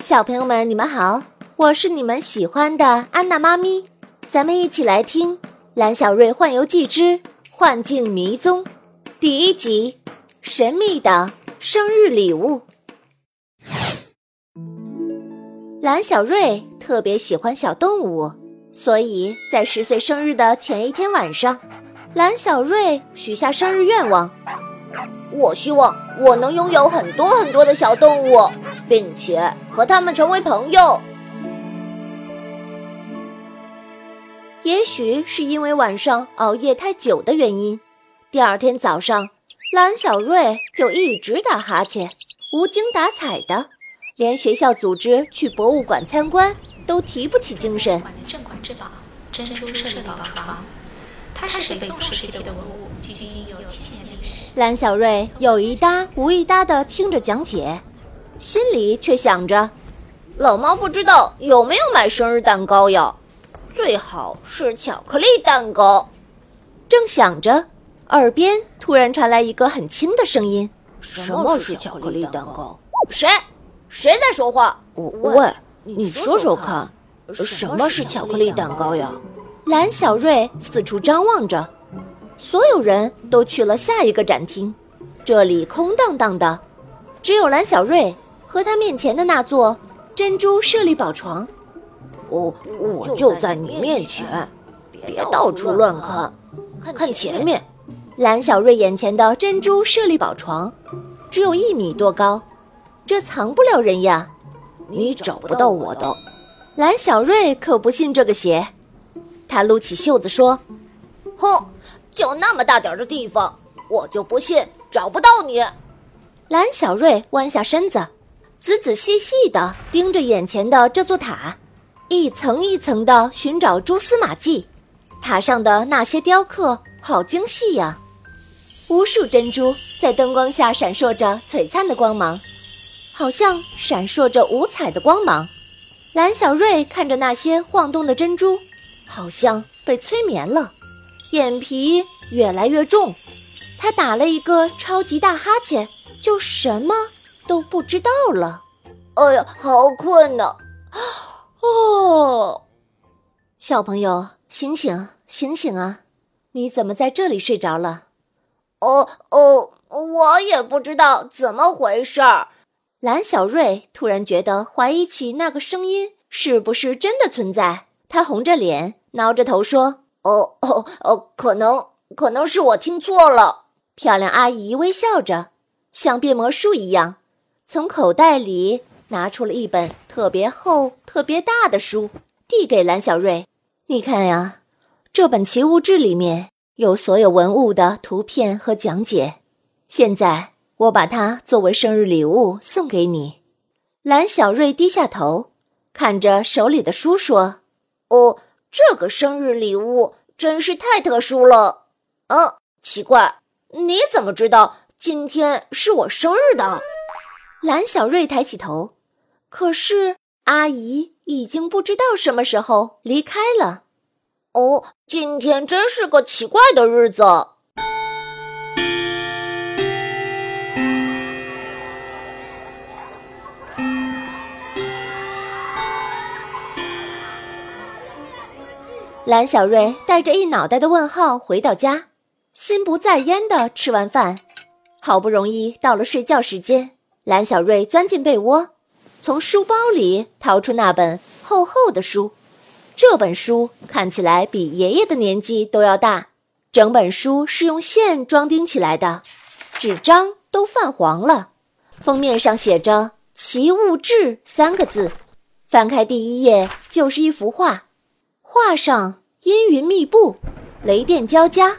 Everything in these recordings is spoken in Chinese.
小朋友们，你们好，我是你们喜欢的安娜妈咪，咱们一起来听《蓝小瑞幻游记之幻境迷踪》第一集《神秘的生日礼物》。蓝小瑞特别喜欢小动物，所以在十岁生日的前一天晚上，蓝小瑞许下生日愿望。我希望我能拥有很多很多的小动物，并且和他们成为朋友。也许是因为晚上熬夜太久的原因，第二天早上，蓝小瑞就一直打哈欠，无精打采的，连学校组织去博物馆参观都提不起精神。镇馆之宝——珍珠宝床，它是北宋时期的文物，距今有七千年历史。蓝小瑞有一搭无一搭的听着讲解，心里却想着：老猫不知道有没有买生日蛋糕呀？最好是巧克力蛋糕。正想着，耳边突然传来一个很轻的声音：“什么是巧克力蛋糕？谁？谁在说话？喂，你说说看，什么是巧克力蛋糕呀？”蓝小瑞四处张望着。所有人都去了下一个展厅，这里空荡荡的，只有蓝小瑞和他面前的那座珍珠舍利宝床。我我就在你面前，别到处乱看，看前面。蓝小瑞眼前的珍珠舍利宝床只有一米多高，这藏不了人呀，你找不到我的。蓝小瑞可不信这个邪，他撸起袖子说：“哼。”就那么大点的地方，我就不信找不到你。蓝小瑞弯下身子，仔仔细细地盯着眼前的这座塔，一层一层地寻找蛛丝马迹。塔上的那些雕刻好精细呀，无数珍珠在灯光下闪烁着璀璨的光芒，好像闪烁着五彩的光芒。蓝小瑞看着那些晃动的珍珠，好像被催眠了。眼皮越来越重，他打了一个超级大哈欠，就什么都不知道了。哎呀，好困呐！哦，小朋友，醒醒，醒醒啊！你怎么在这里睡着了？哦哦，我也不知道怎么回事儿。蓝小瑞突然觉得怀疑起那个声音是不是真的存在，他红着脸，挠着头说。哦哦哦，可能可能是我听错了。漂亮阿姨微笑着，像变魔术一样，从口袋里拿出了一本特别厚、特别大的书，递给蓝小瑞：“你看呀，这本奇物志里面有所有文物的图片和讲解。现在我把它作为生日礼物送给你。”蓝小瑞低下头，看着手里的书说：“哦。”这个生日礼物真是太特殊了，嗯，奇怪，你怎么知道今天是我生日的？蓝小瑞抬起头，可是阿姨已经不知道什么时候离开了。哦，今天真是个奇怪的日子。蓝小瑞带着一脑袋的问号回到家，心不在焉的吃完饭，好不容易到了睡觉时间，蓝小瑞钻进被窝，从书包里掏出那本厚厚的书。这本书看起来比爷爷的年纪都要大，整本书是用线装订起来的，纸张都泛黄了，封面上写着“奇物志”三个字。翻开第一页就是一幅画。画上阴云密布，雷电交加，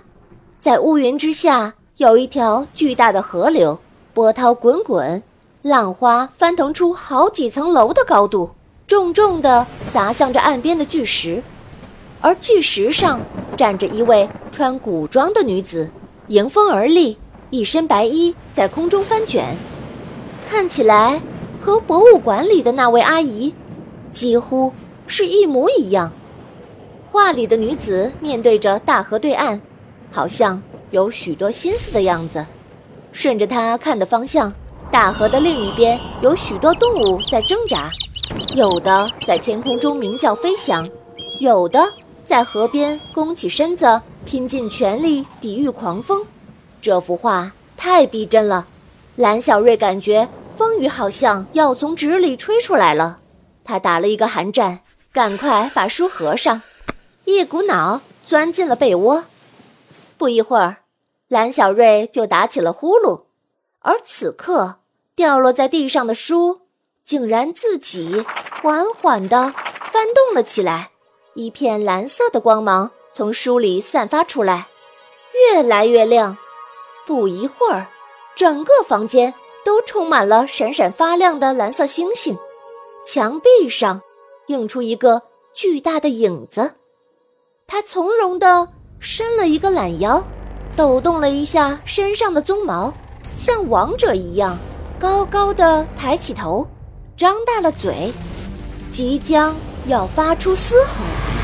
在乌云之下有一条巨大的河流，波涛滚滚，浪花翻腾出好几层楼的高度，重重地砸向着岸边的巨石，而巨石上站着一位穿古装的女子，迎风而立，一身白衣在空中翻卷，看起来和博物馆里的那位阿姨几乎是一模一样。画里的女子面对着大河对岸，好像有许多心思的样子。顺着她看的方向，大河的另一边有许多动物在挣扎，有的在天空中鸣叫飞翔，有的在河边弓起身子，拼尽全力抵御狂风。这幅画太逼真了，蓝小瑞感觉风雨好像要从纸里吹出来了。他打了一个寒战，赶快把书合上，一股脑钻进了被窝。不一会儿，蓝小瑞就打起了呼噜，而此刻掉落在地上的书。竟然自己缓缓地翻动了起来，一片蓝色的光芒从书里散发出来，越来越亮。不一会儿，整个房间都充满了闪闪发亮的蓝色星星。墙壁上映出一个巨大的影子，他从容地伸了一个懒腰，抖动了一下身上的鬃毛，像王者一样高高的抬起头。张大了嘴，即将要发出嘶吼。